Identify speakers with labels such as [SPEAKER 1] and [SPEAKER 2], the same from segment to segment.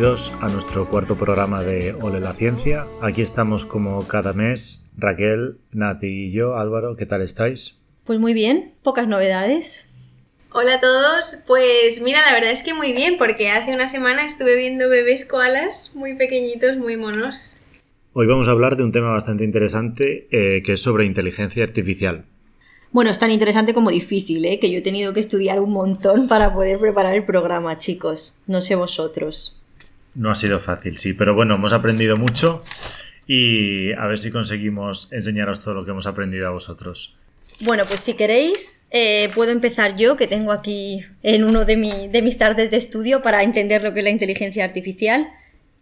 [SPEAKER 1] bienvenidos a nuestro cuarto programa de Ole la Ciencia. Aquí estamos como cada mes, Raquel, Nati y yo, Álvaro, ¿qué tal estáis?
[SPEAKER 2] Pues muy bien, pocas novedades.
[SPEAKER 3] Hola a todos, pues mira, la verdad es que muy bien, porque hace una semana estuve viendo bebés koalas muy pequeñitos, muy monos.
[SPEAKER 1] Hoy vamos a hablar de un tema bastante interesante eh, que es sobre inteligencia artificial.
[SPEAKER 2] Bueno, es tan interesante como difícil, ¿eh? que yo he tenido que estudiar un montón para poder preparar el programa, chicos. No sé vosotros.
[SPEAKER 1] No ha sido fácil, sí, pero bueno, hemos aprendido mucho y a ver si conseguimos enseñaros todo lo que hemos aprendido a vosotros.
[SPEAKER 2] Bueno, pues si queréis, eh, puedo empezar yo, que tengo aquí en uno de, mis tardes de estudio para entender lo que es la inteligencia artificial.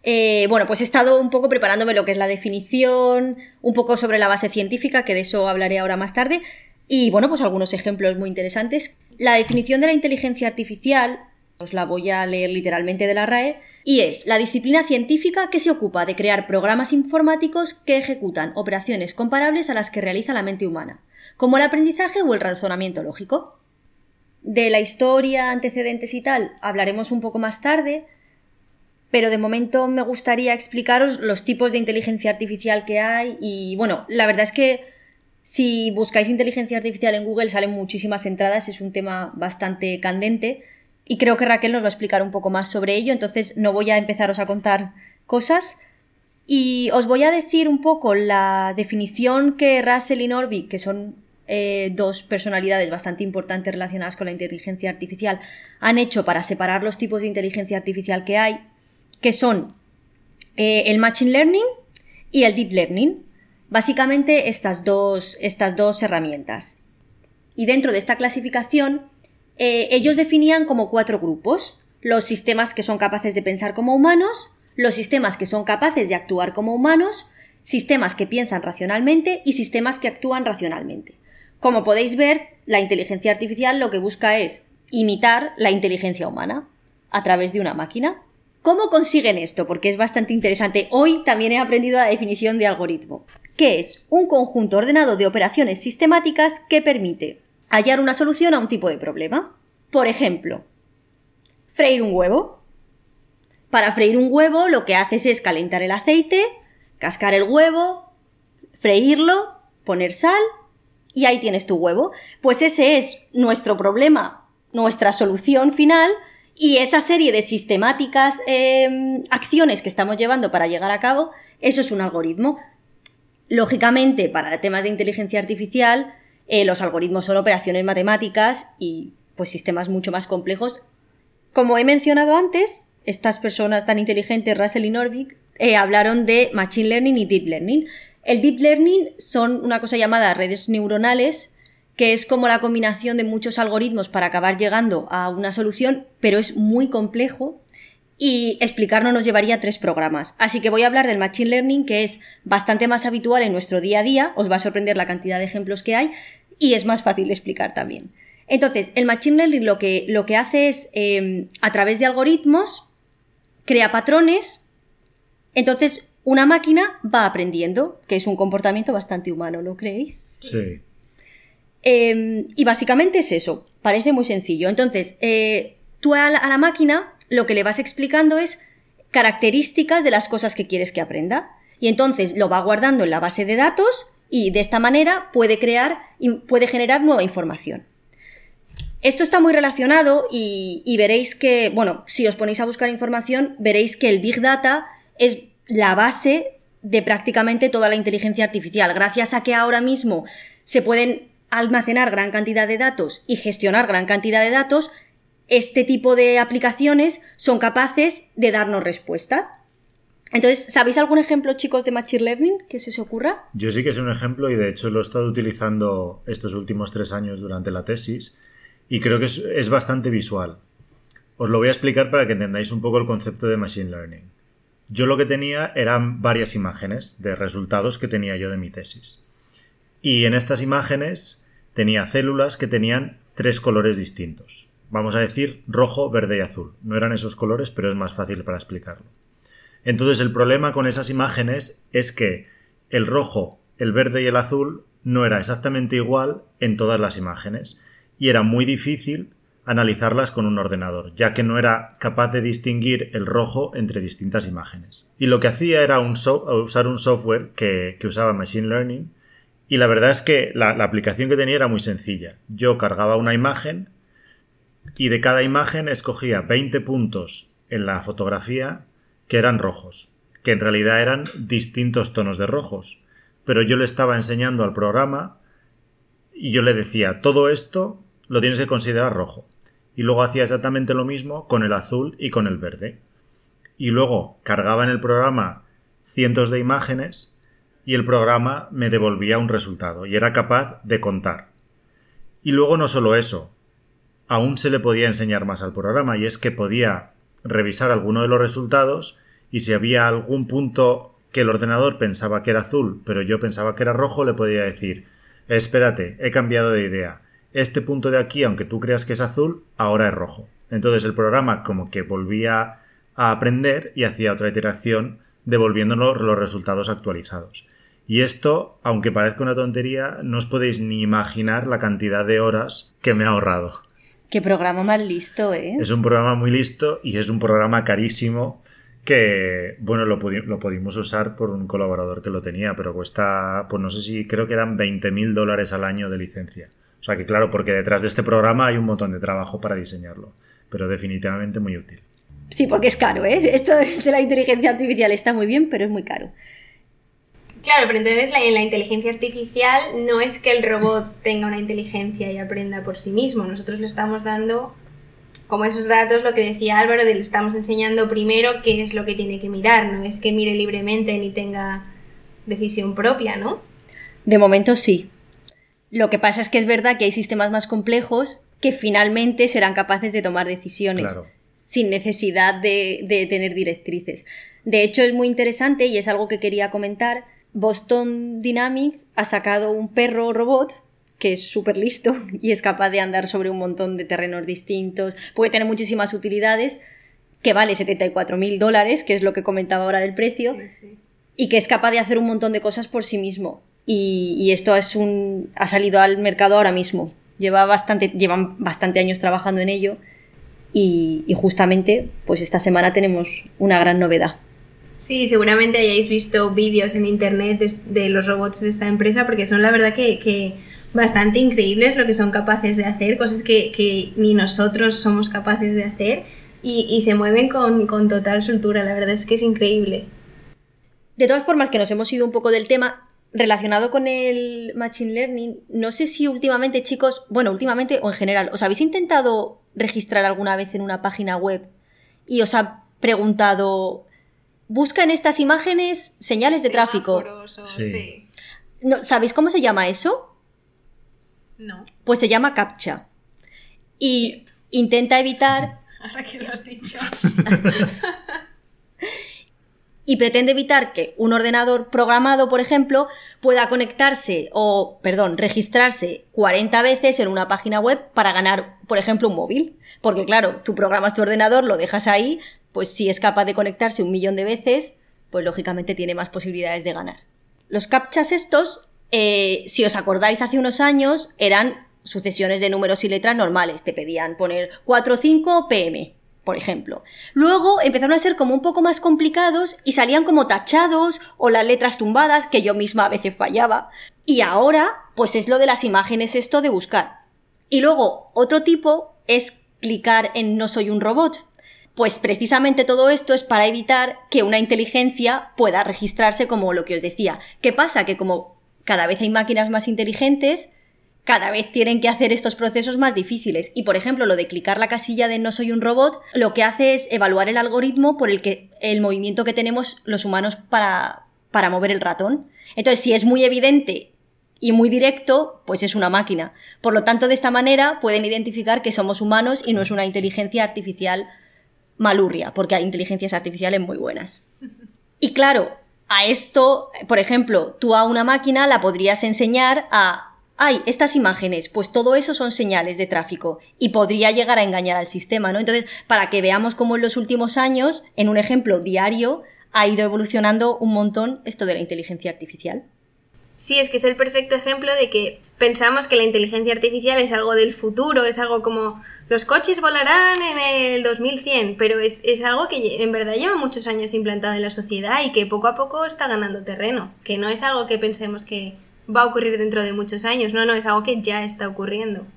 [SPEAKER 2] Eh, bueno, pues he estado un poco preparándome lo que es la definición, un poco sobre la base científica, que de eso hablaré ahora más tarde, y bueno, pues algunos ejemplos muy interesantes. La definición de la inteligencia artificial, os la voy a leer literalmente de la RAE, y es la disciplina científica que se ocupa de crear programas informáticos que ejecutan operaciones comparables a las que realiza la mente humana, como el aprendizaje o el razonamiento lógico. De la historia, antecedentes y tal hablaremos un poco más tarde, pero de momento me gustaría explicaros los tipos de inteligencia artificial que hay y bueno, la verdad es que si buscáis inteligencia artificial en Google salen muchísimas entradas, es un tema bastante candente y creo que Raquel nos va a explicar un poco más sobre ello, entonces no voy a empezaros a contar cosas y os voy a decir un poco la definición que Russell y Norby, que son eh, dos personalidades bastante importantes relacionadas con la inteligencia artificial, han hecho para separar los tipos de inteligencia artificial que hay, que son eh, el Machine Learning y el Deep Learning. Básicamente estas dos, estas dos herramientas. Y dentro de esta clasificación, eh, ellos definían como cuatro grupos. Los sistemas que son capaces de pensar como humanos, los sistemas que son capaces de actuar como humanos, sistemas que piensan racionalmente y sistemas que actúan racionalmente. Como podéis ver, la inteligencia artificial lo que busca es imitar la inteligencia humana a través de una máquina. ¿Cómo consiguen esto? Porque es bastante interesante. Hoy también he aprendido la definición de algoritmo que es un conjunto ordenado de operaciones sistemáticas que permite hallar una solución a un tipo de problema. Por ejemplo, freír un huevo. Para freír un huevo lo que haces es calentar el aceite, cascar el huevo, freírlo, poner sal y ahí tienes tu huevo. Pues ese es nuestro problema, nuestra solución final y esa serie de sistemáticas, em, acciones que estamos llevando para llegar a cabo, eso es un algoritmo. Lógicamente, para temas de inteligencia artificial, eh, los algoritmos son operaciones matemáticas y pues sistemas mucho más complejos. Como he mencionado antes, estas personas tan inteligentes, Russell y Norvig, eh, hablaron de Machine Learning y Deep Learning. El Deep Learning son una cosa llamada redes neuronales, que es como la combinación de muchos algoritmos para acabar llegando a una solución, pero es muy complejo y explicarlo nos llevaría tres programas. Así que voy a hablar del Machine Learning, que es bastante más habitual en nuestro día a día, os va a sorprender la cantidad de ejemplos que hay y es más fácil de explicar también. Entonces, el Machine Learning lo que, lo que hace es, em, a través de algoritmos, crea patrones, entonces una máquina va aprendiendo, que es un comportamiento bastante humano, ¿no creéis?
[SPEAKER 1] Sí.
[SPEAKER 2] Eh, y básicamente es eso, parece muy sencillo. Entonces, eh, tú a la, a la máquina lo que le vas explicando es características de las cosas que quieres que aprenda. Y entonces lo va guardando en la base de datos y de esta manera puede crear y puede generar nueva información. Esto está muy relacionado y, y veréis que, bueno, si os ponéis a buscar información, veréis que el Big Data es la base de prácticamente toda la inteligencia artificial. Gracias a que ahora mismo se pueden almacenar gran cantidad de datos y gestionar gran cantidad de datos, este tipo de aplicaciones son capaces de darnos respuesta. Entonces, ¿sabéis algún ejemplo, chicos, de Machine Learning que se os ocurra?
[SPEAKER 1] Yo sí que sé un ejemplo y de hecho lo he estado utilizando estos últimos tres años durante la tesis y creo que es, es bastante visual. Os lo voy a explicar para que entendáis un poco el concepto de Machine Learning. Yo lo que tenía eran varias imágenes de resultados que tenía yo de mi tesis. Y en estas imágenes tenía células que tenían tres colores distintos. Vamos a decir rojo, verde y azul. No eran esos colores, pero es más fácil para explicarlo. Entonces el problema con esas imágenes es que el rojo, el verde y el azul no era exactamente igual en todas las imágenes y era muy difícil analizarlas con un ordenador, ya que no era capaz de distinguir el rojo entre distintas imágenes. Y lo que hacía era usar un software que, usaba Machine Learning y la verdad es que la, la aplicación que tenía era muy sencilla. Yo cargaba una imagen y de cada imagen escogía 20 puntos en la fotografía que eran rojos, que en realidad eran distintos tonos de rojos. Pero yo le estaba enseñando al programa y yo le decía, todo esto lo tienes que considerar rojo. Y luego hacía exactamente lo mismo con el azul y con el verde. Y luego cargaba en el programa cientos de imágenes y el programa me devolvía un resultado y era capaz de contar. Y luego no solo eso, aún se le podía enseñar más al programa y es que podía revisar alguno de los resultados y si había algún punto que el ordenador pensaba que era azul, pero yo pensaba que era rojo, le podía decir, espérate, he cambiado de idea. Este punto de aquí, aunque tú creas que es azul, ahora es rojo. Entonces el programa como que volvía a aprender y hacía otra iteración devolviéndonos los resultados actualizados. Y esto, aunque parezca una tontería, no os podéis ni imaginar la cantidad de horas que me ha ahorrado.
[SPEAKER 2] Qué programa más listo, ¿eh?
[SPEAKER 1] Es un programa muy listo y es un programa carísimo que, bueno, lo, pudi lo pudimos usar por un colaborador que lo tenía, pero cuesta, pues no sé si, creo que eran 20 mil dólares al año de licencia. O sea que claro, porque detrás de este programa hay un montón de trabajo para diseñarlo, pero definitivamente muy útil.
[SPEAKER 2] Sí, porque es caro, ¿eh? Esto de la inteligencia artificial está muy bien, pero es muy caro.
[SPEAKER 3] Claro, pero entonces en la inteligencia artificial no es que el robot tenga una inteligencia y aprenda por sí mismo. Nosotros le estamos dando, como esos datos, lo que decía Álvaro, le estamos enseñando primero qué es lo que tiene que mirar. No es que mire libremente ni tenga decisión propia, ¿no?
[SPEAKER 2] De momento sí. Lo que pasa es que es verdad que hay sistemas más complejos que finalmente serán capaces de tomar decisiones
[SPEAKER 1] Claro.
[SPEAKER 2] sin necesidad de, de tener directrices. De hecho, es muy interesante y es algo que quería comentar. Boston Dynamics ha sacado un perro robot que es súper listo y es capaz de andar sobre un montón de terrenos distintos, puede tener muchísimas utilidades, que vale 74 mil dólares, que es lo que comentaba ahora del precio,
[SPEAKER 3] Sí, sí.
[SPEAKER 2] y que es capaz de hacer un montón de cosas por sí mismo. Y, y esto es un, ha salido al mercado ahora mismo. Lleva bastante, llevan bastante años trabajando en ello y, y justamente pues esta semana tenemos una gran novedad.
[SPEAKER 3] Sí, seguramente hayáis visto vídeos en internet de, los robots de esta empresa porque son la verdad que, que bastante increíbles lo que son capaces de hacer, cosas que, que ni nosotros somos capaces de hacer y, y se mueven con, con total soltura, la verdad es que es increíble.
[SPEAKER 2] De todas formas, que nos hemos ido un poco del tema, relacionado con el Machine Learning, no sé si últimamente, chicos, bueno, últimamente o en general, ¿os habéis intentado registrar alguna vez en una página web y os ha preguntado, busca en estas imágenes señales de tráfico?
[SPEAKER 1] Sí.
[SPEAKER 3] sí.
[SPEAKER 2] No, ¿Sabéis cómo se llama eso?
[SPEAKER 3] No,
[SPEAKER 2] Pues se llama CAPTCHA. Y intenta evitar
[SPEAKER 3] ahora que lo has dicho.
[SPEAKER 2] y pretende evitar que un ordenador programado, por ejemplo, pueda conectarse o, perdón, registrarse 40 veces en una página web para ganar, por ejemplo, un móvil. Porque claro, tú programas tu ordenador, lo dejas ahí, pues si es capaz de conectarse un millón de veces, pues lógicamente tiene más posibilidades de ganar. Los captchas estos, eh, si os acordáis hace unos años, eran sucesiones de números y letras normales. Te pedían poner 4 5 pm, por ejemplo. Luego empezaron a ser como un poco más complicados y salían como tachados o las letras tumbadas, que yo misma a veces fallaba. Y ahora, pues es lo de las imágenes esto de buscar. Y luego, otro tipo es clicar en no soy un robot. Pues precisamente todo esto es para evitar que una inteligencia pueda registrarse como lo que os decía. ¿Qué pasa? Que como cada vez hay máquinas más inteligentes, cada vez tienen que hacer estos procesos más difíciles. Y por ejemplo, lo de clicar la casilla de no soy un robot, lo que hace es evaluar el algoritmo por el que el movimiento que tenemos los humanos para, para mover el ratón. Entonces, si es muy evidente y muy directo, pues es una máquina. Por lo tanto, de esta manera pueden identificar que somos humanos y no es una inteligencia artificial malurria, porque hay inteligencias artificiales muy buenas. Y claro, a esto, por ejemplo, tú a una máquina la podrías enseñar a hay estas imágenes, pues todo eso son señales de tráfico y podría llegar a engañar al sistema, ¿no? Entonces, para que veamos cómo en los últimos años, en un ejemplo diario, ha ido evolucionando un montón esto de la inteligencia artificial.
[SPEAKER 3] Sí, es que es el perfecto ejemplo de que pensamos que la inteligencia artificial es algo del futuro, es algo como los coches volarán en el 2100, pero es, es, algo que en verdad lleva muchos años implantado en la sociedad y que poco a poco está ganando terreno, que no es algo que pensemos que, va a ocurrir dentro de muchos años, no, no, es algo que ya está ocurriendo.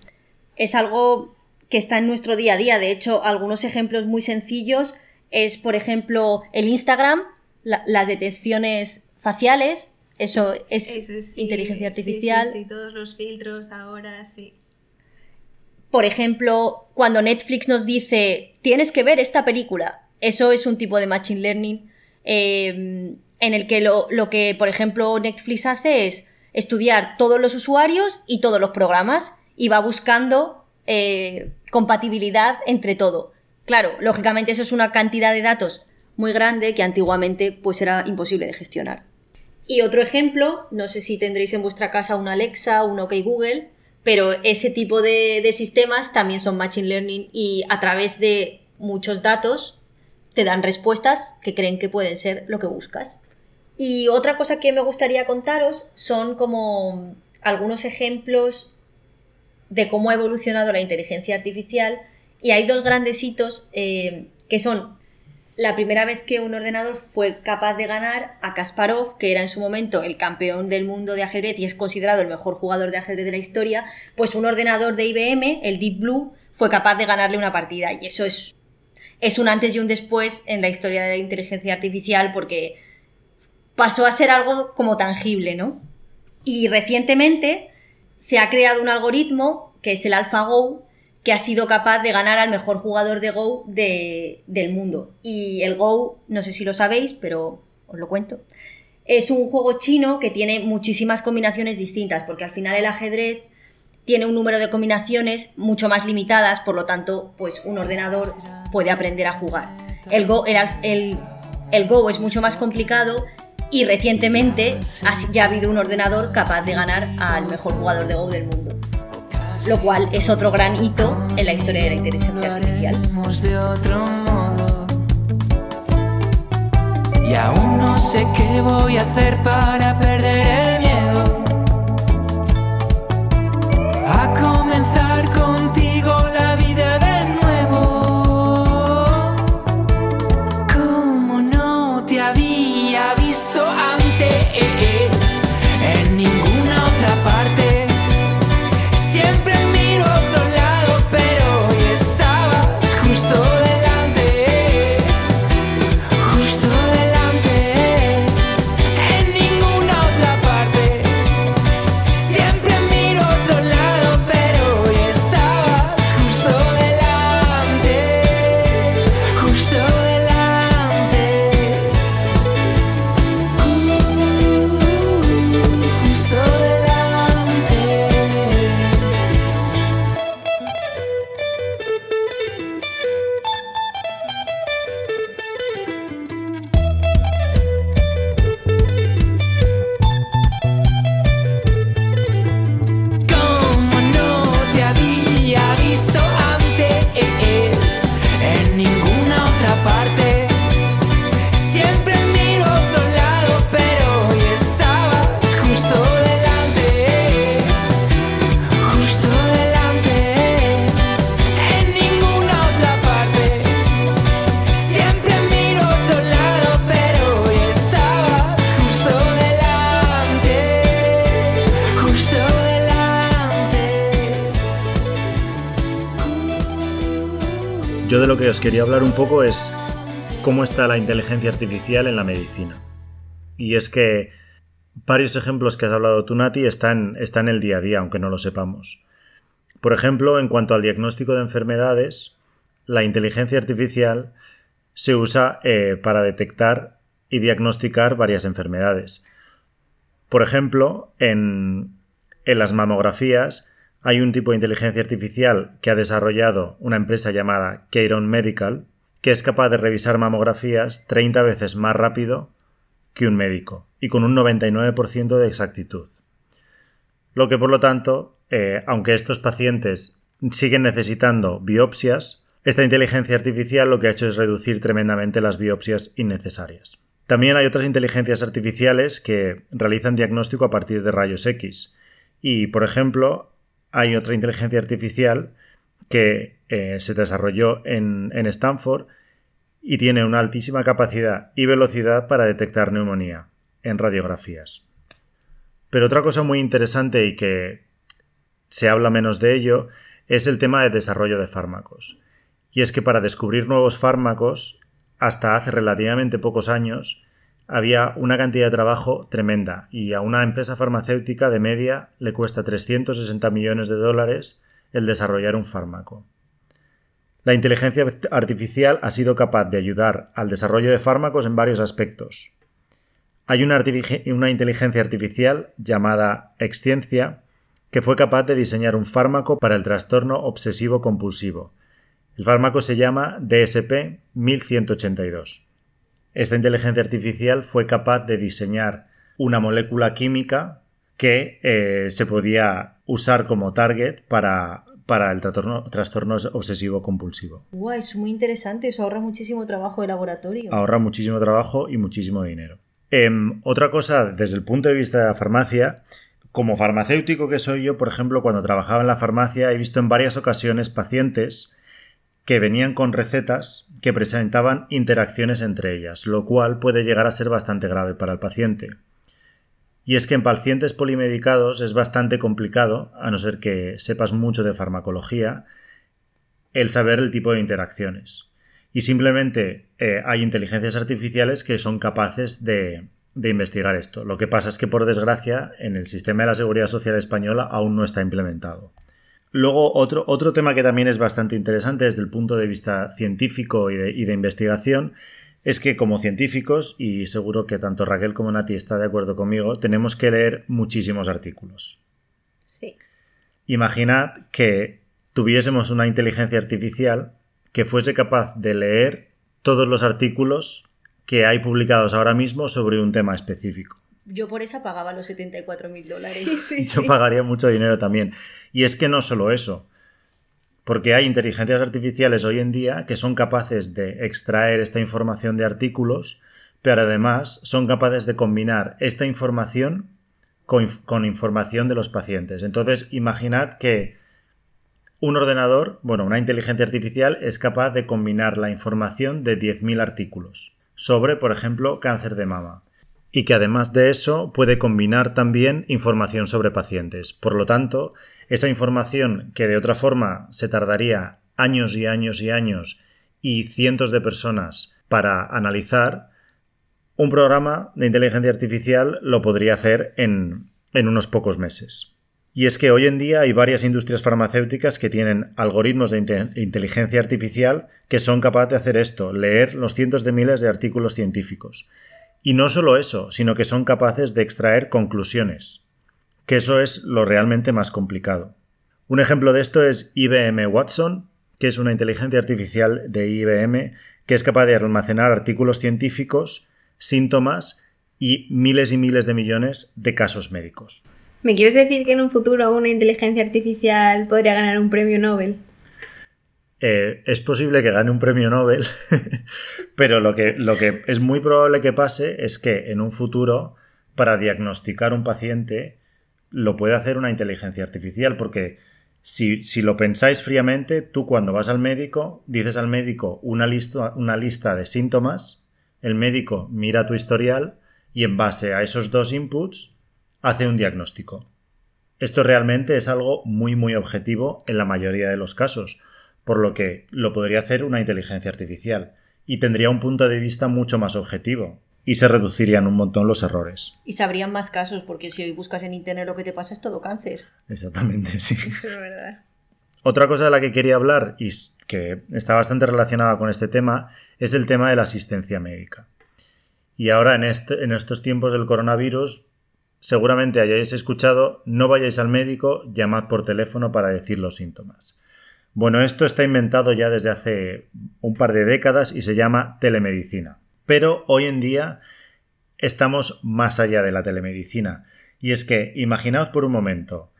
[SPEAKER 2] Es algo que está en nuestro día a día, de hecho, algunos ejemplos muy sencillos es, por ejemplo, el Instagram, las detecciones faciales, eso es inteligencia artificial.
[SPEAKER 3] Sí, sí, todos los filtros ahora, sí.
[SPEAKER 2] Por ejemplo, cuando Netflix nos dice, tienes que ver esta película, eso es un tipo de Machine Learning eh, en el que lo, lo, que, por ejemplo, Netflix hace es, estudiar todos los usuarios y todos los programas y va buscando eh, compatibilidad entre todo. Claro, lógicamente eso es una cantidad de datos muy grande que antiguamente pues era imposible de gestionar. Y otro ejemplo, no sé si tendréis en vuestra casa un Alexa, un OK Google, pero ese tipo de, de sistemas también son Machine Learning y a través de muchos datos te dan respuestas que creen que pueden ser lo que buscas. Y otra cosa que me gustaría contaros son como algunos ejemplos de cómo ha evolucionado la inteligencia artificial y hay dos grandes hitos eh, que son la primera vez que un ordenador fue capaz de ganar a Kasparov, que era en su momento el campeón del mundo de ajedrez y es considerado el mejor jugador de ajedrez de la historia, pues un ordenador de IBM, el Deep Blue, fue capaz de ganarle una partida y eso es, es un antes y un después en la historia de la inteligencia artificial porque pasó a ser algo como tangible, ¿no? Y recientemente se ha creado un algoritmo, que es el AlphaGo, que ha sido capaz de ganar al mejor jugador de Go del mundo. Y el Go, no sé si lo sabéis, pero os lo cuento. Es un juego chino que tiene muchísimas combinaciones distintas, porque al final el ajedrez tiene un número de combinaciones mucho más limitadas, por lo tanto, pues un ordenador puede aprender a jugar. El Go, el, el Go es mucho más complicado y recientemente ya ha habido un ordenador capaz de ganar al mejor jugador de Go del mundo. Lo cual es otro gran hito en la historia de la inteligencia artificial. Y aún no sé qué voy a hacer para perder el miedo.
[SPEAKER 1] Quería hablar un poco es cómo está la inteligencia artificial en la medicina. Y es que varios ejemplos que has hablado tú, Nati, están, están en el día a día, aunque no lo sepamos. Por ejemplo, en cuanto al diagnóstico de enfermedades, la inteligencia artificial se usa eh, para detectar y diagnosticar varias enfermedades. Por ejemplo, en, en las mamografías hay un tipo de inteligencia artificial que ha desarrollado una empresa llamada Keyron Medical, que es capaz de revisar mamografías 30 veces más rápido que un médico y con un 99% de exactitud. Lo que por lo tanto, eh, aunque estos pacientes siguen necesitando biopsias, esta inteligencia artificial lo que ha hecho es reducir tremendamente las biopsias innecesarias. También hay otras inteligencias artificiales que realizan diagnóstico a partir de rayos X. Y, por ejemplo, hay otra inteligencia artificial que eh, se desarrolló en, en Stanford y tiene una altísima capacidad y velocidad para detectar neumonía en radiografías. Pero otra cosa muy interesante y que se habla menos de ello es el tema de desarrollo de fármacos. Y es que para descubrir nuevos fármacos, hasta hace relativamente pocos años, había una cantidad de trabajo tremenda y a una empresa farmacéutica de media le cuesta 360 millones de dólares el desarrollar un fármaco. La inteligencia artificial ha sido capaz de ayudar al desarrollo de fármacos en varios aspectos. Hay una, inteligencia artificial llamada Exciencia que fue capaz de diseñar un fármaco para el trastorno obsesivo compulsivo. El fármaco se llama DSP 1182. Esta inteligencia artificial fue capaz de diseñar una molécula química que eh, se podía usar como target para para el trastorno, trastorno obsesivo compulsivo.
[SPEAKER 2] Guau, es muy interesante, eso ahorra muchísimo trabajo de laboratorio.
[SPEAKER 1] Ahorra muchísimo trabajo y muchísimo dinero. Em, otra cosa, desde el punto de vista de la farmacia, como farmacéutico que soy yo, por ejemplo, cuando trabajaba en la farmacia, he visto en varias ocasiones pacientes que venían con recetas que presentaban interacciones entre ellas, lo cual puede llegar a ser bastante grave para el paciente. Y es que en pacientes polimedicados es bastante complicado, a no ser que sepas mucho de farmacología, el saber el tipo de interacciones. Y simplemente eh, hay inteligencias artificiales que son capaces de, de investigar esto. Lo que pasa es que, por desgracia, en el sistema de la seguridad social española aún no está implementado. Luego, otro, otro tema que también es bastante interesante desde el punto de vista científico y de, y de investigación es que como científicos, y seguro que tanto Raquel como Nati está de acuerdo conmigo, tenemos que leer muchísimos artículos.
[SPEAKER 3] Sí.
[SPEAKER 1] Imaginad que tuviésemos una inteligencia artificial que fuese capaz de leer todos los artículos que hay publicados ahora mismo sobre un tema específico.
[SPEAKER 2] Yo por esa pagaba los 74 mil dólares.
[SPEAKER 3] Sí, sí,
[SPEAKER 1] Yo
[SPEAKER 3] sí.
[SPEAKER 1] pagaría mucho dinero también. Y es que no solo eso. Porque hay inteligencias artificiales hoy en día que son capaces de extraer esta información de artículos, pero además son capaces de combinar esta información con, con información de los pacientes. Entonces, imaginad que un ordenador, bueno, una inteligencia artificial es capaz de combinar la información de 10.000 artículos sobre, por ejemplo, cáncer de mama. Y que además de eso puede combinar también información sobre pacientes. Por lo tanto, esa información que de otra forma se tardaría años y años y años y cientos de personas para analizar, un programa de inteligencia artificial lo podría hacer en, en unos pocos meses. Y es que hoy en día hay varias industrias farmacéuticas que tienen algoritmos de inte- inteligencia artificial que son capaces de hacer esto, leer los cientos de miles de artículos científicos. Y no solo eso, sino que son capaces de extraer conclusiones, que eso es lo realmente más complicado. Un ejemplo de esto es IBM Watson, que es una inteligencia artificial de IBM que es capaz de almacenar artículos científicos, síntomas y miles y miles de millones de casos médicos.
[SPEAKER 3] ¿Me quieres decir que en un futuro una inteligencia artificial podría ganar un premio Nobel?
[SPEAKER 1] Eh, es posible que gane un premio Nobel, pero lo que, es muy probable que pase es que en un futuro, para diagnosticar un paciente, lo puede hacer una inteligencia artificial, porque si, lo pensáis fríamente, tú cuando vas al médico, dices al médico una lista de síntomas, el médico mira tu historial y en base a esos dos inputs hace un diagnóstico. Esto realmente es algo muy muy objetivo en la mayoría de los casos, por lo que lo podría hacer una inteligencia artificial y tendría un punto de vista mucho más objetivo y se reducirían un montón los errores.
[SPEAKER 2] Y sabrían más casos, porque si hoy buscas en internet lo que te pasa es todo cáncer.
[SPEAKER 1] Exactamente, sí.
[SPEAKER 3] Eso es verdad.
[SPEAKER 1] Otra cosa de la que quería hablar y que está bastante relacionada con este tema es el tema de la asistencia médica. Y ahora en, este, en estos tiempos del coronavirus, seguramente hayáis escuchado, no vayáis al médico, llamad por teléfono para decir los síntomas. Bueno, esto está inventado ya desde hace un par de décadas y se llama telemedicina. Pero hoy en día estamos más allá de la telemedicina. Y es que imaginaos por un momento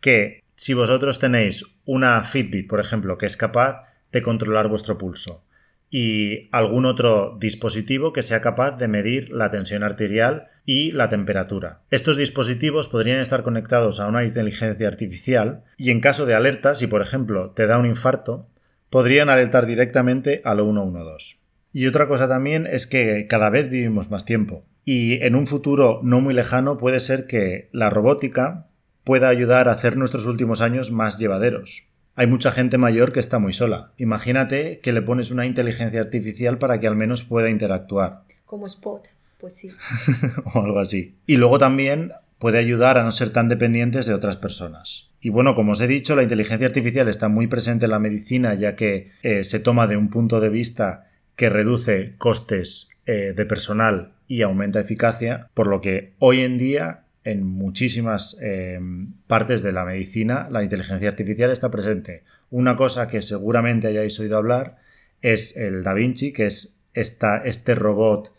[SPEAKER 1] que si vosotros tenéis una Fitbit, por ejemplo, que es capaz de controlar vuestro pulso, y algún otro dispositivo que sea capaz de medir la tensión arterial y la temperatura. Estos dispositivos podrían estar conectados a una inteligencia artificial y en caso de alerta, si por ejemplo te da un infarto, podrían alertar directamente al 112. Y otra cosa también es que cada vez vivimos más tiempo y en un futuro no muy lejano puede ser que la robótica pueda ayudar a hacer nuestros últimos años más llevaderos hay mucha gente mayor que está muy sola. Imagínate que le pones una inteligencia artificial para que al menos pueda interactuar.
[SPEAKER 2] Como Spot, pues sí.
[SPEAKER 1] o algo así. Y luego también puede ayudar a no ser tan dependientes de otras personas. Y bueno, como os he dicho, la inteligencia artificial está muy presente en la medicina ya que eh, se toma de un punto de vista que reduce costes eh, de personal y aumenta eficacia, por lo que hoy en día en muchísimas eh, partes de la medicina la inteligencia artificial está presente. Una cosa que seguramente hayáis oído hablar es el Da Vinci, que es esta, este robot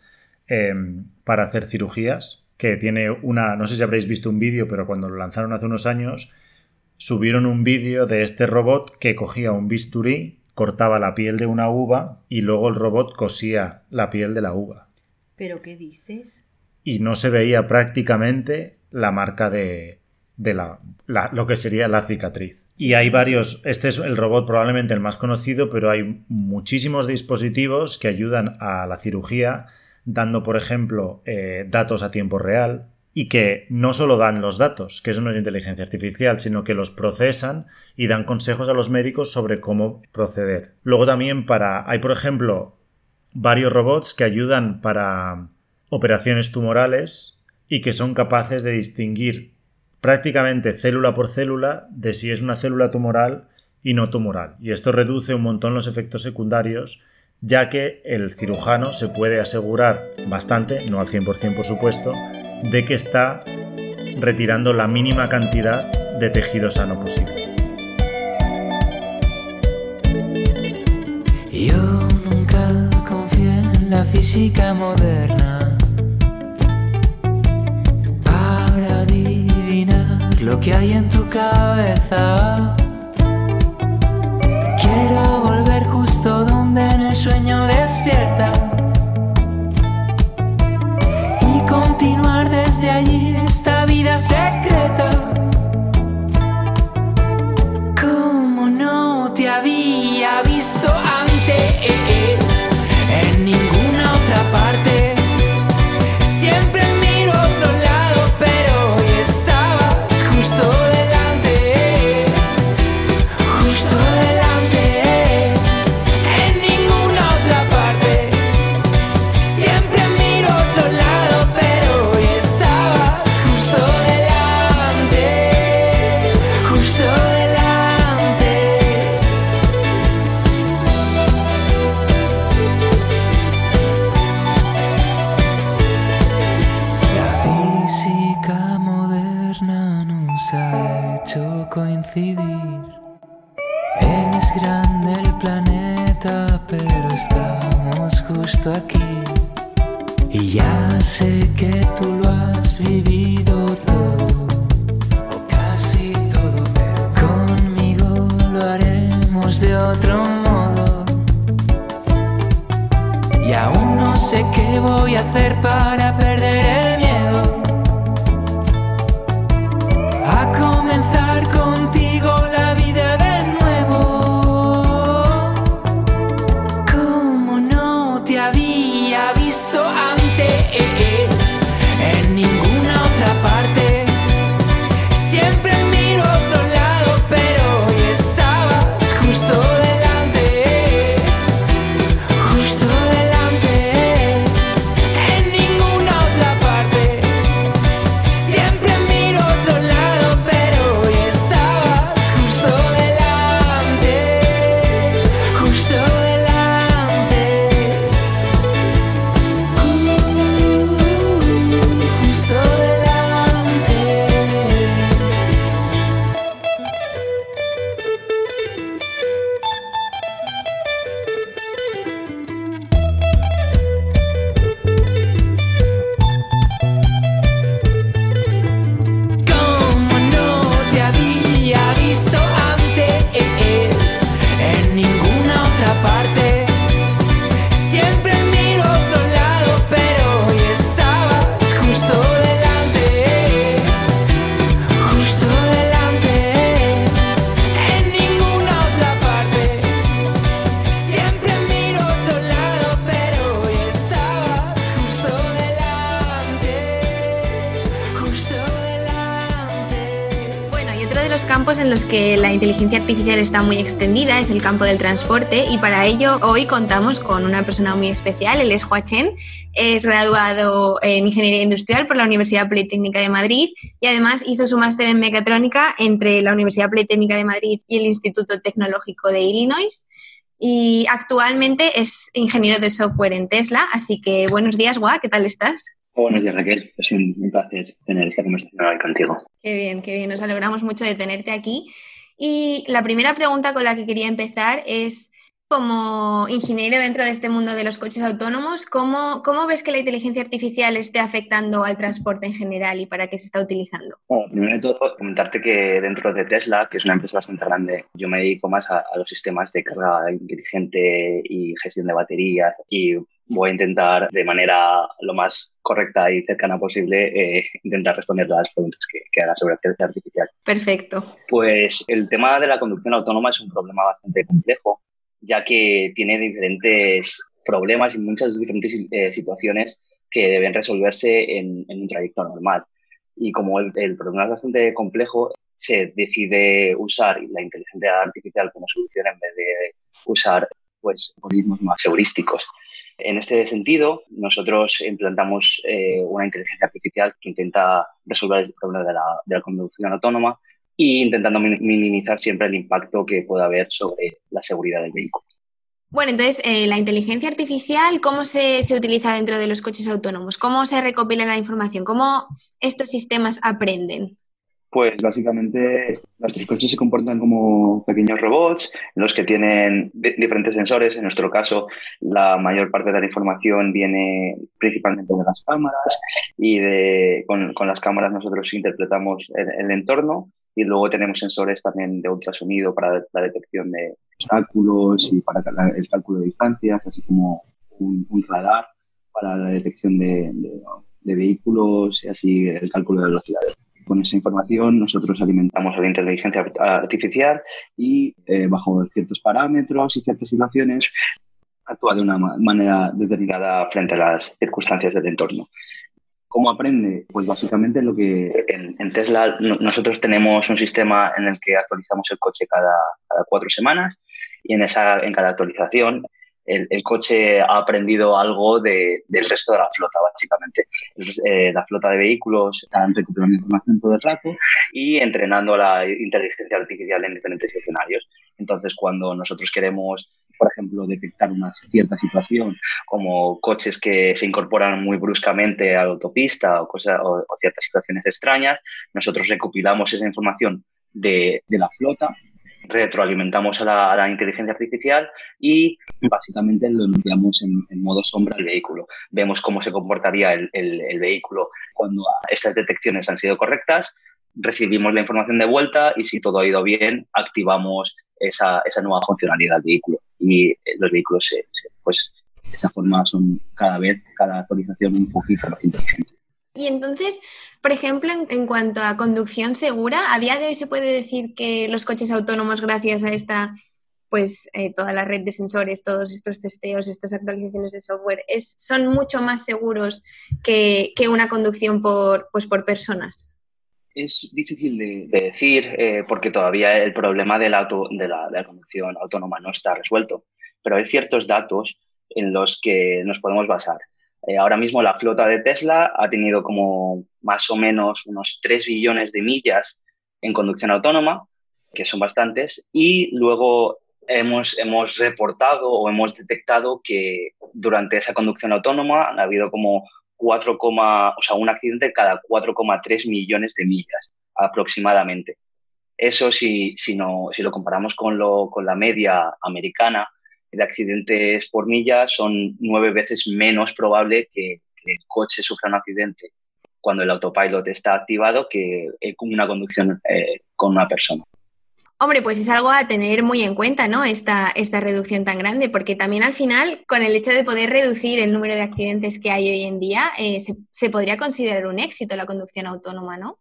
[SPEAKER 1] eh, para hacer cirugías, que tiene una, no sé si habréis visto un vídeo, pero cuando lo lanzaron hace unos años, subieron un vídeo de este robot que cogía un bisturí, cortaba la piel de una uva y luego el robot cosía la piel de la uva.
[SPEAKER 2] ¿Pero qué dices?
[SPEAKER 1] Y no se veía prácticamente la marca de, la, lo que sería la cicatriz. Y hay varios, este es el robot probablemente el más conocido, pero hay muchísimos dispositivos que ayudan a la cirugía, dando, por ejemplo, eh, datos a tiempo real y que no solo dan los datos, que eso no es inteligencia artificial, sino que los procesan y dan consejos a los médicos sobre cómo proceder. Luego también para, hay por ejemplo, varios robots que ayudan para operaciones tumorales y que son capaces de distinguir prácticamente célula por célula de si es una célula tumoral y no tumoral. Y esto reduce un montón los efectos secundarios, ya que el cirujano se puede asegurar bastante, no al 100% por supuesto, de que está retirando la mínima cantidad de tejido sano posible.
[SPEAKER 4] Yo nunca confié en la física moderna lo que hay en tu cabeza. Quiero donde en el sueño despiertas y continuar desde allí esta vida secreta. Justo
[SPEAKER 3] los campos en los que la inteligencia artificial está muy extendida es el campo del transporte y para ello hoy contamos con una persona muy especial, él es Hua Chen, es graduado en Ingeniería Industrial por la Universidad Politécnica de Madrid y además hizo su máster en mecatrónica entre la Universidad Politécnica de Madrid y el Instituto Tecnológico de Illinois y actualmente es ingeniero de software en Tesla, así que buenos días, Hua, ¿qué tal estás?
[SPEAKER 5] Buenos días, Raquel. Es un, placer tener esta conversación hoy contigo.
[SPEAKER 3] Qué bien, qué bien. Nos alegramos mucho de tenerte aquí. Y la primera pregunta con la que quería empezar es, como ingeniero dentro de este mundo de los coches autónomos, ¿cómo, ¿cómo, ves que la inteligencia artificial esté afectando al transporte en general y para qué se está utilizando?
[SPEAKER 5] Bueno, primero de todo, comentarte que dentro de Tesla, que es una empresa bastante grande, yo me dedico más a, a los sistemas de carga inteligente y gestión de baterías y voy a intentar de manera lo más correcta y cercana posible eh, intentar responder las preguntas que, que haga sobre la inteligencia artificial.
[SPEAKER 3] Perfecto.
[SPEAKER 5] Pues el tema de la conducción autónoma es un problema bastante complejo, ya que tiene diferentes problemas y muchas diferentes eh, situaciones que deben resolverse en, un trayecto normal. Y como el, el problema es bastante complejo, se decide usar la inteligencia artificial como solución en vez de usar pues, algoritmos más heurísticos. En este sentido, nosotros implantamos eh, una inteligencia artificial que intenta resolver el problema de la, conducción autónoma e intentando minimizar siempre el impacto que pueda haber sobre la seguridad del vehículo.
[SPEAKER 3] Bueno, entonces, eh, la inteligencia artificial, ¿cómo se, se, utiliza dentro de los coches autónomos? ¿Cómo se recopila la información? ¿Cómo estos sistemas aprenden?
[SPEAKER 5] Pues básicamente nuestros coches se comportan como pequeños robots, los que tienen diferentes sensores. En nuestro caso, la mayor parte de la información viene principalmente de las cámaras y con, las cámaras nosotros interpretamos el, entorno y luego tenemos sensores también de ultrasonido para la detección de obstáculos y para el cálculo de distancias, así como un, radar para la detección de, de, de vehículos y así el cálculo de velocidades. Con esa información nosotros alimentamos a la inteligencia artificial y eh, bajo ciertos parámetros y ciertas situaciones actúa de una manera determinada frente a las circunstancias del entorno. ¿Cómo aprende? Pues básicamente lo que en, Tesla no, nosotros tenemos un sistema en el que actualizamos el coche cada, cada cuatro semanas y en, esa, en cada actualización el, coche ha aprendido algo de, del resto de la flota, básicamente. Eh, la flota de vehículos están recuperando información todo el rato y entrenando a la inteligencia artificial en diferentes escenarios. Entonces, cuando nosotros queremos, por ejemplo, detectar una cierta situación, como coches que se incorporan muy bruscamente a la autopista o, cosa, o, o ciertas situaciones extrañas, nosotros recopilamos esa información de, de la flota retroalimentamos a la, inteligencia artificial y básicamente lo enviamos en, modo sombra al vehículo. Vemos cómo se comportaría el, vehículo cuando estas detecciones han sido correctas, recibimos la información de vuelta y si todo ha ido bien, activamos esa, nueva funcionalidad del vehículo. Y los vehículos, se, se, pues, de esa forma son cada vez, cada actualización un poquito más inteligente.
[SPEAKER 3] Y entonces, por ejemplo, en, cuanto a conducción segura, a día de hoy se puede decir que los coches autónomos, gracias a esta, pues eh, toda la red de sensores, todos estos testeos, estas actualizaciones de software, son mucho más seguros que, una conducción por, pues, por personas.
[SPEAKER 5] Es difícil de, de decir eh, porque todavía el problema de, la, de la conducción autónoma no está resuelto, pero hay ciertos datos en los que nos podemos basar. Eh, ahora mismo la flota de Tesla ha tenido como más o menos unos 3 billones de millas en conducción autónoma, que son bastantes, y luego hemos, hemos reportado o hemos detectado que durante esa conducción autónoma ha habido como 4, o sea, un accidente cada 4,3 millones de millas aproximadamente. Eso si, si, no, si lo comparamos con, lo, con la media americana, de accidentes por milla son nueve veces menos probable que, el coche sufra un accidente cuando el autopilot está activado que con una conducción eh, con una persona.
[SPEAKER 3] Hombre, pues es algo a tener muy en cuenta, ¿no? Esta, esta reducción tan grande, porque también al final, con el hecho de poder reducir el número de accidentes que hay hoy en día, eh, se, se podría considerar un éxito la conducción autónoma, ¿no?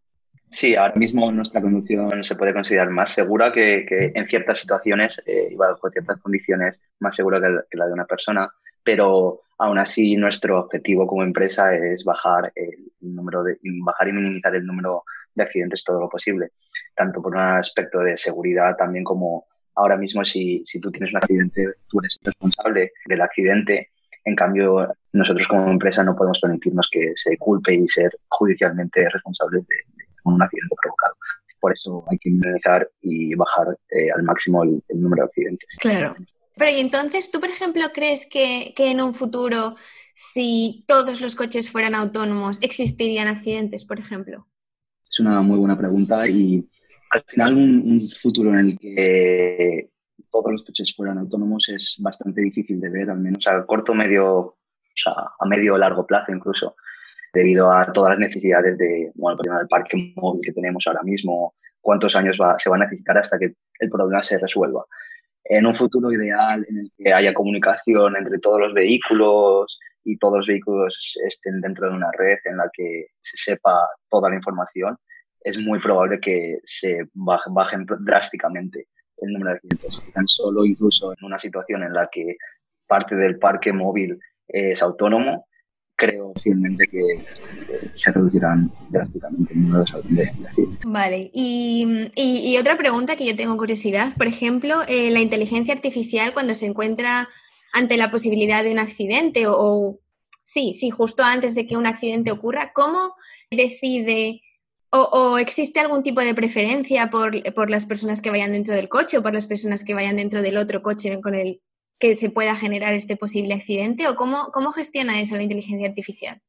[SPEAKER 5] Sí, ahora mismo nuestra conducción se puede considerar más segura que, que en ciertas situaciones eh, y bajo ciertas condiciones más segura que, que, la de una persona, pero aún así nuestro objetivo como empresa es bajar el número de bajar y minimizar el número de accidentes todo lo posible, tanto por un aspecto de seguridad también como ahora mismo si, si tú tienes un accidente, tú eres responsable del accidente. En cambio, nosotros como empresa no podemos permitirnos que se culpe y ser judicialmente responsables de, un accidente provocado. Por eso hay que minimizar y bajar eh, al máximo el, número de accidentes.
[SPEAKER 3] Claro. Pero y entonces, ¿tú, por ejemplo, crees que, que en un futuro, si todos los coches fueran autónomos, existirían accidentes, por ejemplo?
[SPEAKER 5] Es una muy buena pregunta y al final un, futuro en el que todos los coches fueran autónomos es bastante difícil de ver, al menos a corto, medio, o sea, a medio o largo plazo incluso, debido a todas las necesidades de, bueno, el parque móvil que tenemos ahora mismo, cuántos años va, se va a necesitar hasta que el problema se resuelva. En un futuro ideal en el que haya comunicación entre todos los vehículos y todos los vehículos estén dentro de una red en la que se sepa toda la información, es muy probable que se bajen drásticamente el número de accidentes. Tan solo incluso en una situación en la que parte del parque móvil es autónomo, creo fielmente que se reducirán drásticamente el número de accidentes.
[SPEAKER 3] Vale, y, otra pregunta que yo tengo curiosidad, por ejemplo, eh, la inteligencia artificial cuando se encuentra ante la posibilidad de un accidente o, o sí, sí, justo antes de que un accidente ocurra, ¿cómo decide o, existe algún tipo de preferencia por, las personas que vayan dentro del coche o por las personas que vayan dentro del otro coche con el que se pueda generar este posible accidente? ¿O cómo, cómo gestiona eso la inteligencia artificial?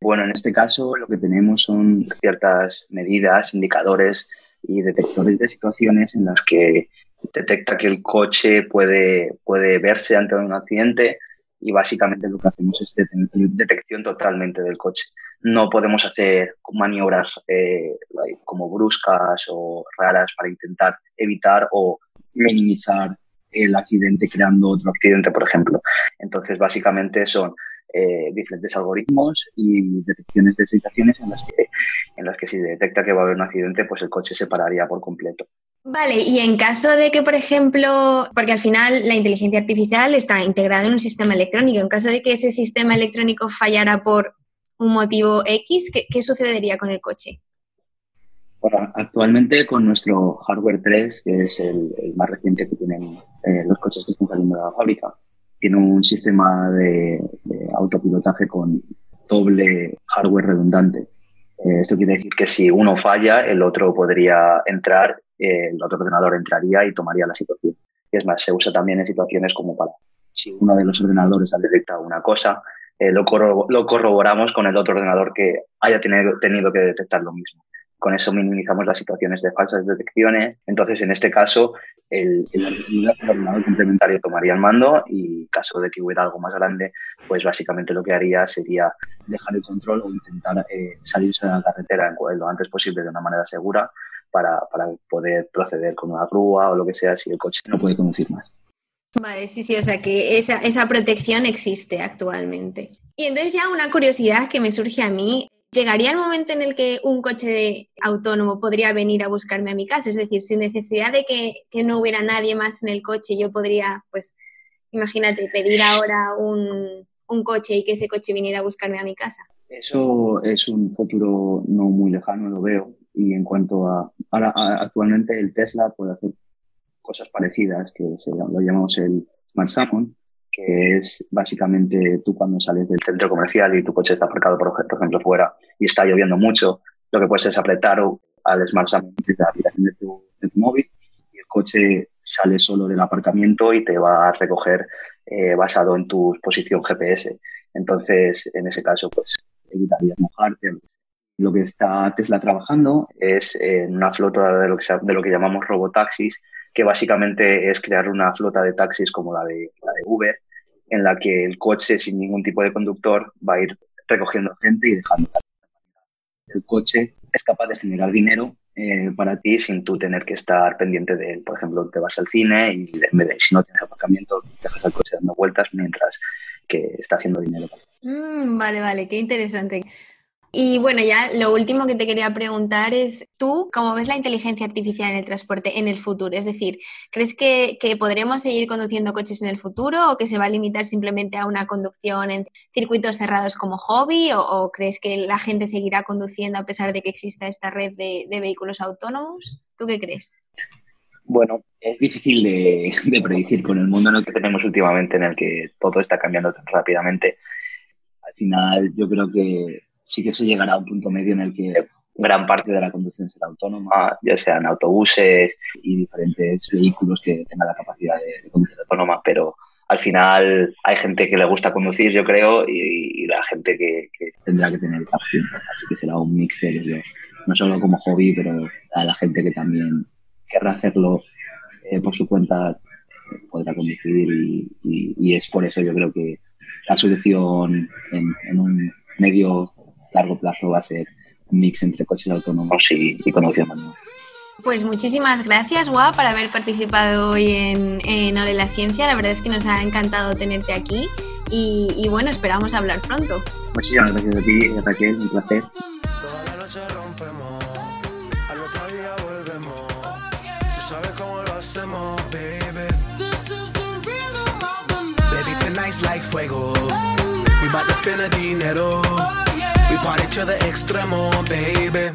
[SPEAKER 5] Bueno, en este caso lo que tenemos son ciertas medidas, indicadores y detectores de situaciones en las que detecta que el coche puede, puede verse ante un accidente y básicamente lo que hacemos es detección totalmente del coche. No podemos hacer maniobras eh, como bruscas o raras para intentar evitar o minimizar el accidente creando otro accidente, por ejemplo. Entonces, básicamente son eh, diferentes algoritmos y detecciones de situaciones en las que en las que si detecta que va a haber un accidente, pues el coche se pararía por completo.
[SPEAKER 3] Vale, y en caso de que, por ejemplo, porque al final la inteligencia artificial está integrada en un sistema electrónico, en caso de que ese sistema electrónico fallara por un motivo X, ¿qué, sucedería con el coche?
[SPEAKER 5] Actualmente con nuestro hardware 3, que es el, más reciente que tienen eh, los coches que están saliendo de la fábrica, tiene un sistema de autopilotaje con doble hardware redundante. Eh, esto quiere decir que si uno falla, el otro podría entrar, eh, el otro ordenador entraría y tomaría la situación. Y es más, se usa también en situaciones como para, si uno de los ordenadores ha detectado una cosa, eh, lo, corroboramos con el otro ordenador que haya tenido que detectar lo mismo. Con eso minimizamos las situaciones de falsas detecciones. Entonces, en este caso, el, ordenador complementario tomaría el mando y en caso de que hubiera algo más grande, pues básicamente lo que haría sería dejar el control o intentar eh, salirse de la carretera lo antes posible de una manera segura para, para poder proceder con una grúa o lo que sea si el coche no puede conducir más.
[SPEAKER 3] Vale, sí, sí, o sea que esa, esa, protección existe actualmente. Y entonces ya una curiosidad que me surge a mí, ¿Llegaría el momento en el que un coche autónomo podría venir a buscarme a mi casa? Es decir, sin necesidad de que, no hubiera nadie más en el coche, yo podría, pues, imagínate, pedir ahora un, coche y que ese coche viniera a buscarme a mi casa.
[SPEAKER 5] Eso es un futuro no muy lejano, lo veo. Y en cuanto a, ahora, actualmente el Tesla puede hacer cosas parecidas, que se, lo llamamos el Smart que es básicamente tú cuando sales del centro comercial y tu coche está aparcado, por, ejemplo, fuera y está lloviendo mucho, lo que puedes es apretar al Smart de la aplicación de tu, móvil y el coche sale solo del aparcamiento y te va a recoger eh, basado en tu posición GPS. Entonces, en ese caso, pues evitarías mojarte. Lo que está Tesla trabajando es en una flota de lo que, de lo que llamamos robotaxis, que básicamente es crear una flota de taxis como la de, la de Uber, en la que el coche sin ningún tipo de conductor va a ir recogiendo gente y dejando. El coche es capaz de generar dinero eh, para ti sin tú tener que estar pendiente de él. Por ejemplo, te vas al cine y si no tienes aparcamiento, dejas el coche dando vueltas mientras que está haciendo dinero.
[SPEAKER 3] Mm, vale, vale, qué interesante. Y bueno, ya lo último que te quería preguntar es, ¿tú cómo ves la inteligencia artificial en el transporte en el futuro? Es decir, ¿crees que, podremos seguir conduciendo coches en el futuro o que se va a limitar simplemente a una conducción en circuitos cerrados como hobby o, crees que la gente seguirá conduciendo a pesar de que exista esta red de, vehículos autónomos? ¿Tú qué crees?
[SPEAKER 6] Bueno, es difícil de, de predecir con el mundo en el que tenemos últimamente, en el que todo está cambiando tan rápidamente. Al final, yo creo que sí que se llegará a un punto medio en el que gran parte de la conducción será autónoma, ya sean autobuses y diferentes vehículos que tengan la capacidad de, conducción autónoma, pero al final hay gente que le gusta conducir, yo creo, y, la gente que, tendrá que tener esa opción. Así que será un mix de los dos. No solo como hobby, pero a la gente que también querrá hacerlo eh, por su cuenta podrá conducir y, es por eso yo creo que la solución en, en un medio largo plazo va a ser un mix entre coches autónomos y, y conducción manual.
[SPEAKER 3] Pues muchísimas gracias, Gua, por haber participado hoy en, en Hora de la Ciencia. La verdad es que nos ha encantado tenerte aquí y, bueno, esperamos hablar pronto.
[SPEAKER 6] Muchísimas gracias a ti, Raquel, un placer. like fuego. We bout to spend a dinero. Party to the extremo, baby.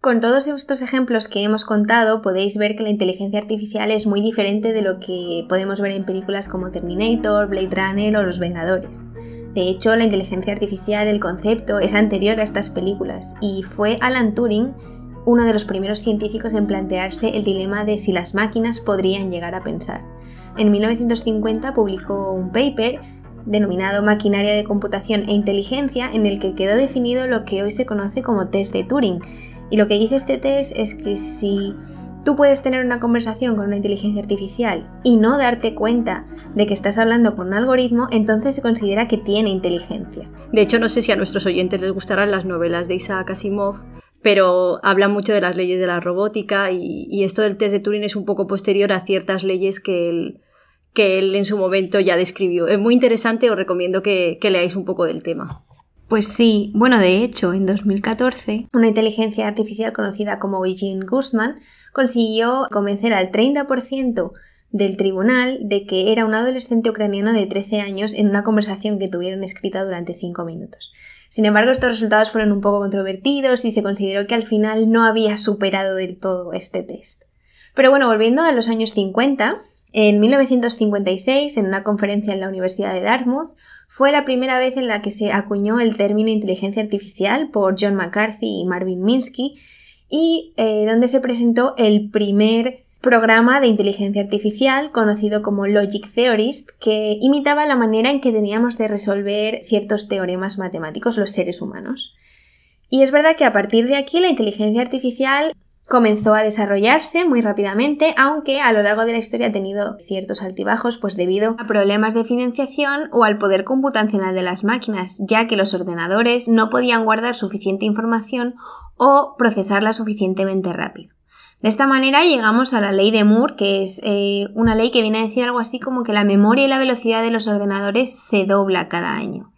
[SPEAKER 3] Con todos estos ejemplos que hemos contado, podéis ver que la inteligencia artificial es muy diferente de lo que podemos ver en películas como Terminator, Blade Runner o Los Vengadores. De hecho, la inteligencia artificial, el concepto, es anterior a estas películas y fue Alan Turing uno de los primeros científicos en plantearse el dilema de si las máquinas podrían llegar a pensar. En 1950 publicó un paper denominado Maquinaria de Computación e Inteligencia, en el que quedó definido lo que hoy se conoce como test de Turing. Y lo que dice este test es que si tú puedes tener una conversación con una inteligencia artificial y no darte cuenta de que estás hablando con un algoritmo, entonces se considera que tiene inteligencia.
[SPEAKER 2] De hecho, no sé si a nuestros oyentes les gustarán las novelas de Isaac Asimov, pero habla mucho de las leyes de la robótica y, esto del test de Turing es un poco posterior a ciertas leyes que él, que él en su momento ya describió. Es muy interesante, os recomiendo que, leáis un poco del tema.
[SPEAKER 3] Pues sí, bueno, de hecho, en 2014, una inteligencia artificial conocida como Eugene Guzman consiguió convencer al 30% del tribunal de que era un adolescente ucraniano de 13 años en una conversación que tuvieron escrita durante 5 minutos. Sin embargo, estos resultados fueron un poco controvertidos y se consideró que al final no había superado del todo este test. Pero bueno, volviendo a los años 50, en 1956, en una conferencia en la Universidad de Dartmouth, fue la primera vez en la que se acuñó el término inteligencia artificial por John McCarthy y Marvin Minsky y eh, donde se presentó el primer programa de inteligencia artificial conocido como Logic Theorist, que imitaba la manera en que teníamos de resolver ciertos teoremas matemáticos los seres humanos. Y es verdad que a partir de aquí la inteligencia artificial comenzó a desarrollarse muy rápidamente, aunque a lo largo de la historia ha tenido ciertos altibajos, pues debido a problemas de financiación o al poder computacional de las máquinas, ya que los ordenadores no podían guardar suficiente información o procesarla suficientemente rápido. De esta manera llegamos a la ley de Moore, que es eh, una ley que viene a decir algo así como que la memoria y la velocidad de los ordenadores se dobla cada año.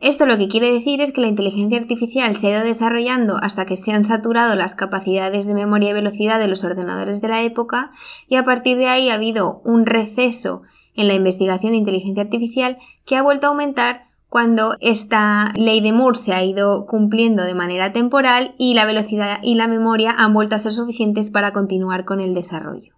[SPEAKER 3] Esto lo que quiere decir es que la inteligencia artificial se ha ido desarrollando hasta que se han saturado las capacidades de memoria y velocidad de los ordenadores de la época y a partir de ahí ha habido un receso en la investigación de inteligencia artificial que ha vuelto a aumentar cuando esta ley de Moore se ha ido cumpliendo de manera temporal y la velocidad y la memoria han vuelto a ser suficientes para continuar con el desarrollo.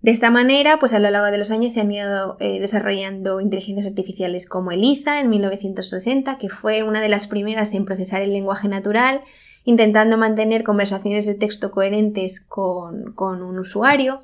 [SPEAKER 3] De esta manera, pues a lo largo de los años se han ido eh, desarrollando inteligencias artificiales como ELIZA en 1960, que fue una de las primeras en procesar el lenguaje natural, intentando mantener conversaciones de texto coherentes con, con un usuario.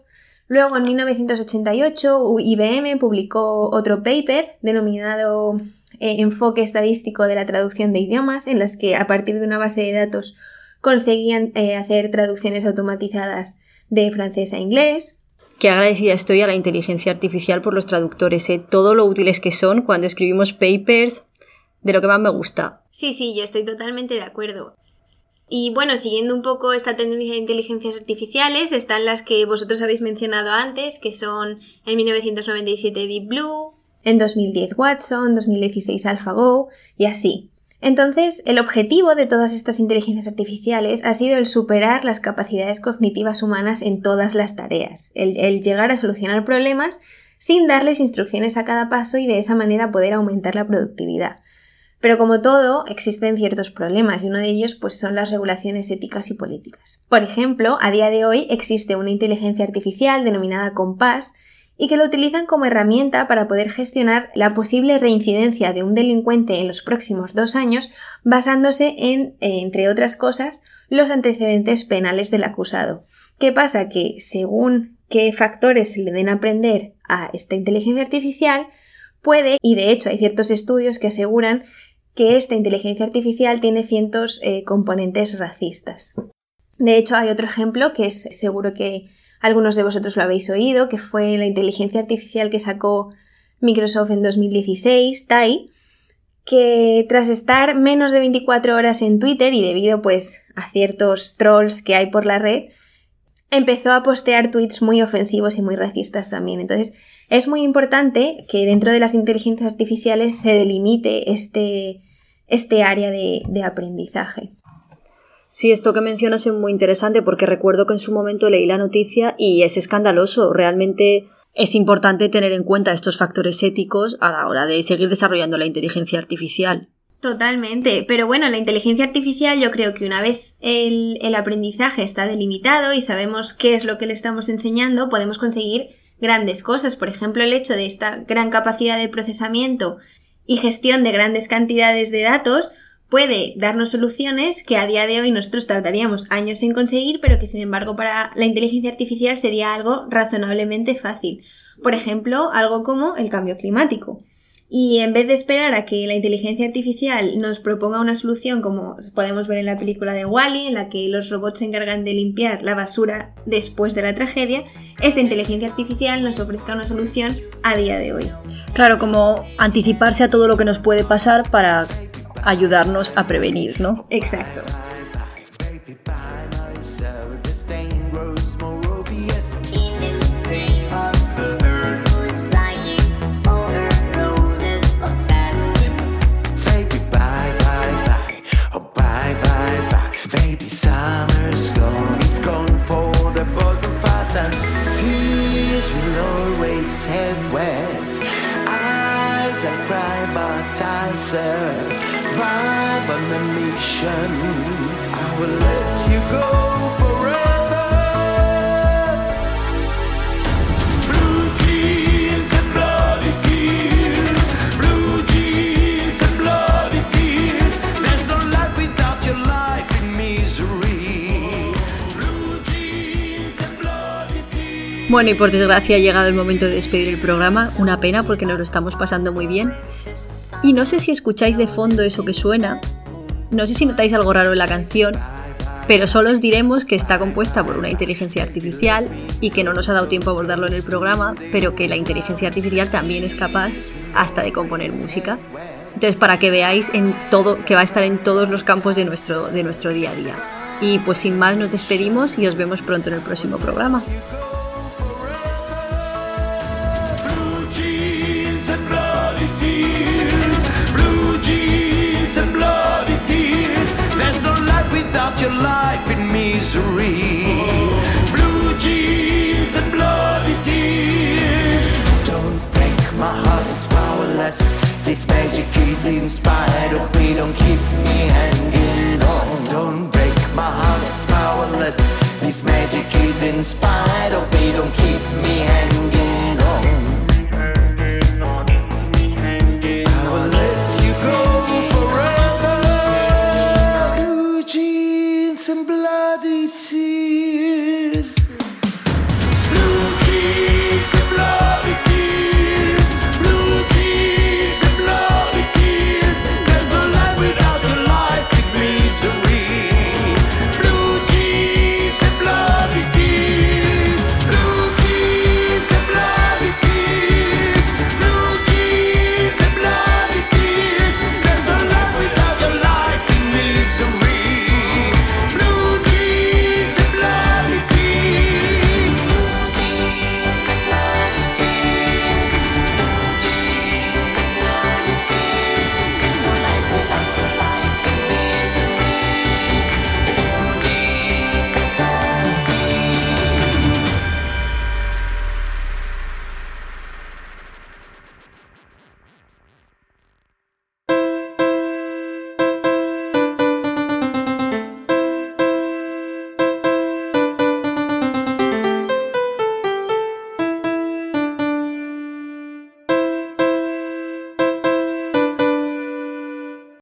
[SPEAKER 3] Luego, en 1988, IBM publicó otro paper denominado eh, enfoque estadístico de la traducción de idiomas, en las que a partir de una base de datos conseguían eh, hacer traducciones automatizadas de francés a inglés.
[SPEAKER 2] Qué agradecida estoy a la inteligencia artificial por los traductores, ¿eh? todo lo útiles que son cuando escribimos papers, de lo que más me gusta.
[SPEAKER 3] Sí, sí, yo estoy totalmente de acuerdo. Y bueno, siguiendo un poco esta tendencia de inteligencias artificiales, están las que vosotros habéis mencionado antes, que son en 1997 Deep Blue, en 2010 Watson, 2016 AlphaGo y así. Entonces, el objetivo de todas estas inteligencias artificiales ha sido el superar las capacidades cognitivas humanas en todas las tareas, el, llegar a solucionar problemas sin darles instrucciones a cada paso y de esa manera poder aumentar la productividad. Pero como todo, existen ciertos problemas y uno de ellos pues, son las regulaciones éticas y políticas. Por ejemplo, a día de hoy existe una inteligencia artificial denominada Compass y que lo utilizan como herramienta para poder gestionar la posible reincidencia de un delincuente en los próximos dos años basándose en, eh, entre otras cosas, los antecedentes penales del acusado. ¿Qué pasa? Que según qué factores se le den a aprender a esta inteligencia artificial, puede, y de hecho hay ciertos estudios que aseguran que esta inteligencia artificial tiene cientos eh, componentes racistas. De hecho, hay otro ejemplo que es seguro que algunos de vosotros lo habéis oído, que fue la inteligencia artificial que sacó Microsoft en 2016, Tai, que tras estar menos de 24 horas en Twitter y debido pues a ciertos trolls que hay por la red, empezó a postear tweets muy ofensivos y muy racistas también. Entonces, es muy importante que dentro de las inteligencias artificiales se delimite este, este área de, de aprendizaje.
[SPEAKER 2] Sí, esto que mencionas es muy interesante porque recuerdo que en su momento leí la noticia y es escandaloso. Realmente es importante tener en cuenta estos factores éticos a la hora de seguir desarrollando la inteligencia artificial.
[SPEAKER 3] Totalmente, pero bueno, la inteligencia artificial yo creo que una vez el, el, aprendizaje está delimitado y sabemos qué es lo que le estamos enseñando, podemos conseguir grandes cosas. Por ejemplo, el hecho de esta gran capacidad de procesamiento y gestión de grandes cantidades de datos puede darnos soluciones que a día de hoy nosotros tardaríamos años en conseguir, pero que sin embargo para la inteligencia artificial sería algo razonablemente fácil. Por ejemplo, algo como el cambio climático. Y en vez de esperar a que la inteligencia artificial nos proponga una solución como podemos ver en la película de Wally, en la que los robots se encargan de limpiar la basura después de la tragedia, esta inteligencia artificial nos ofrezca una solución a día de hoy.
[SPEAKER 2] Claro, como anticiparse a todo lo que nos puede pasar para ayudarnos a prevenir, ¿no?
[SPEAKER 3] Exacto.
[SPEAKER 2] Bueno, y por desgracia ha llegado el momento de despedir el programa. Una pena porque nos lo estamos pasando muy bien. Y no sé si escucháis de fondo eso que suena. No sé si notáis algo raro en la canción. Pero solo os diremos que está compuesta por una inteligencia artificial y que no nos ha dado tiempo a abordarlo en el programa, pero que la inteligencia artificial también es capaz hasta de componer música. Entonces, para que veáis en todo, que va a estar en todos los campos de nuestro, de nuestro día a día. Y pues sin más nos despedimos y os vemos pronto en el próximo programa.
[SPEAKER 7] Life your life in misery. Blue jeans and bloody tears. Don't break my heart, it's powerless. This magic is inspired of me, don't keep me hanging on. Don't break my heart, it's powerless. This magic is inspired of me, don't